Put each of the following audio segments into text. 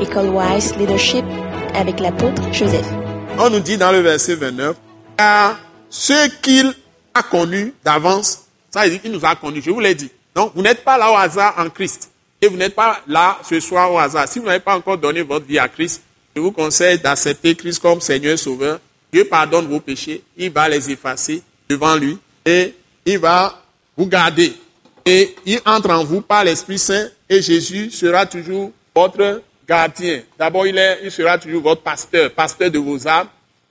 École Wise Leadership avec l'apôtre Joseph. On nous dit dans le verset 29, car ce qu'il a connu d'avance, ça veut dire qu'il nous a connus, je vous l'ai dit. Donc vous n'êtes pas là au hasard en Christ. Et vous n'êtes pas là ce soir au hasard. Si vous n'avez pas encore donné votre vie à Christ, je vous conseille d'accepter Christ comme Seigneur Sauveur. Dieu pardonne vos péchés, il va les effacer devant lui et il va vous garder. Et il entre en vous par l'Esprit Saint et Jésus sera toujours votre gardien. D'abord, il, il sera toujours votre pasteur, pasteur de vos âmes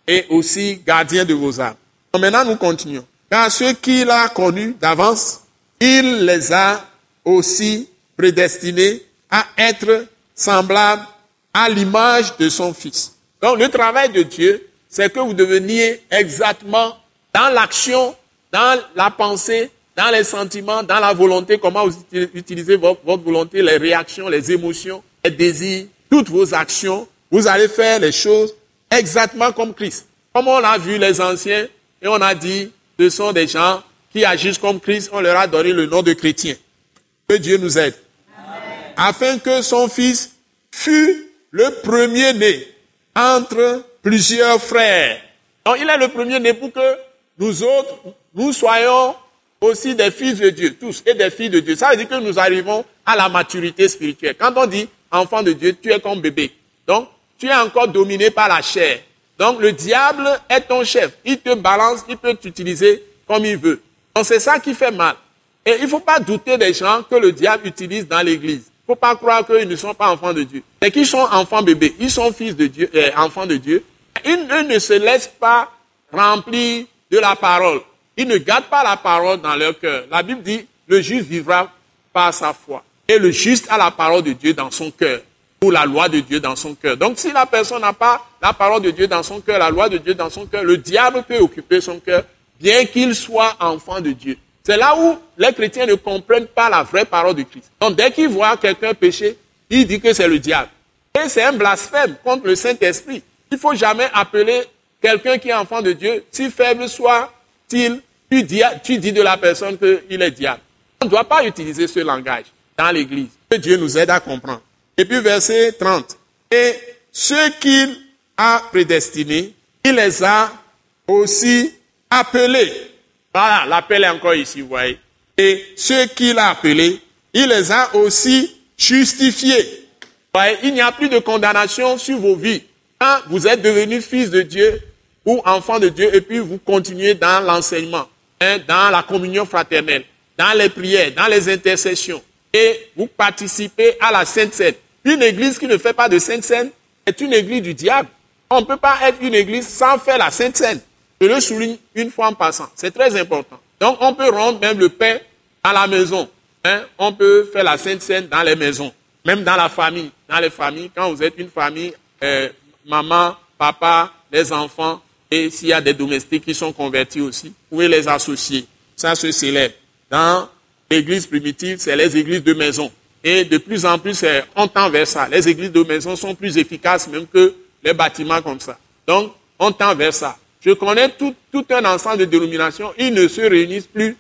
et aussi gardien de vos âmes. maintenant, nous continuons. Car ceux qu'il a connus d'avance, il les a aussi prédestinés à être semblables à l'image de son Fils. Donc, le travail de Dieu, c'est que vous deveniez exactement dans l'action, dans la pensée, dans les sentiments, dans la volonté, comment vous utilisez votre, volonté, les réactions, les émotions, les désirs, toutes vos actions, vous allez faire les choses exactement comme Christ. Comme on a vu les anciens et on a dit, ce sont des gens qui agissent comme Christ, on leur a donné le nom de chrétiens. Que Dieu nous aide. Afin que son fils fût le premier-né entre plusieurs frères. Donc il est le premier-né pour que nous autres, nous soyons aussi des fils de Dieu, tous, et des filles de Dieu. Ça veut dire que nous arrivons à la maturité spirituelle. Quand on dit enfant de Dieu, tu es comme bébé. Donc, tu es encore dominé par la chair. Donc, le diable est ton chef. Il te balance, il peut t'utiliser comme il veut. Donc, c'est ça qui fait mal. Et il ne faut pas douter des gens que le diable utilise dans l'église. Il ne faut pas croire qu'ils ne sont pas enfants de Dieu. C'est qu'ils sont enfants bébés. Ils sont fils de Dieu, euh, enfants de Dieu. Ils, ne se laissent pas remplir de la parole. Ils ne gardent pas la parole dans leur cœur. La Bible dit, le juste vivra par sa foi. Et le juste a la parole de Dieu dans son cœur, ou la loi de Dieu dans son cœur. Donc si la personne n'a pas la parole de Dieu dans son cœur, la loi de Dieu dans son cœur, le diable peut occuper son cœur, bien qu'il soit enfant de Dieu. C'est là où les chrétiens ne comprennent pas la vraie parole de Christ. Donc dès qu'ils voient quelqu'un pécher, ils disent que c'est le diable. Et c'est un blasphème contre le Saint-Esprit. Il ne faut jamais appeler quelqu'un qui est enfant de Dieu, si faible soit-il, tu dis, de la personne qu'il est diable. On ne doit pas utiliser ce langage dans l'Église. Que Dieu nous aide à comprendre. Et puis verset 30. Et ceux qu'il a prédestinés, il les a aussi appelés. Voilà, l'appel est encore ici, vous voyez. Et ceux qu'il a appelés, il les a aussi justifiés. Voyez, il n'y a plus de condamnation sur vos vies. Quand vous êtes devenus fils de Dieu ou enfants de Dieu et puis vous continuez dans l'enseignement, hein, dans la communion fraternelle, dans les prières, dans les intercessions, et vous participez à la Sainte Seine. Une église qui ne fait pas de Sainte Seine est une église du diable. On ne peut pas être une église sans faire la Sainte Seine. Je le souligne une fois en passant. C'est très important. Donc on peut rendre même le pain à la maison. Hein. On peut faire la Sainte Seine dans les maisons. Même dans la famille. Dans les familles, quand vous êtes une famille, euh, maman, papa, les enfants, et s'il y a des domestiques qui sont convertis aussi, vous pouvez les associer. Ça se célèbre. Dans l'église primitive, c'est les églises de maison. Et de plus en plus, on tend vers ça. Les églises de maison sont plus efficaces même que les bâtiments comme ça. Donc, on tend vers ça. Je connais tout, un ensemble de dénominations. Ils ne se réunissent plus.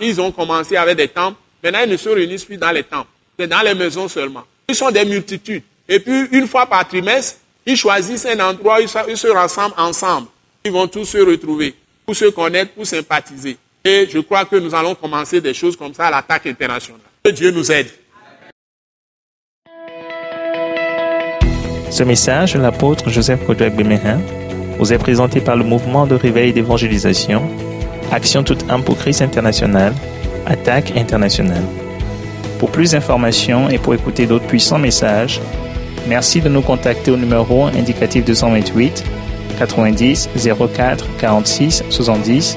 Ils ont commencé avec des temples. Maintenant, ils ne se réunissent plus dans les temples. C'est dans les maisons seulement. Ils sont des multitudes. Et puis, une fois par trimestre, ils choisissent un endroit, ils se rassemblent ensemble. Ils vont tous se retrouver pour se connaître, pour sympathiser. Et je crois que nous allons commencer des choses comme ça à l'attaque internationale. Que Dieu nous aide. Ce message de l'apôtre Joseph Kodouak Bemehin vous est présenté par le mouvement de réveil d'évangélisation, Action toute âme pour Christ international, Attaque internationale. Pour plus d'informations et pour écouter d'autres puissants messages, merci de nous contacter au numéro indicatif 228 90 04 46 70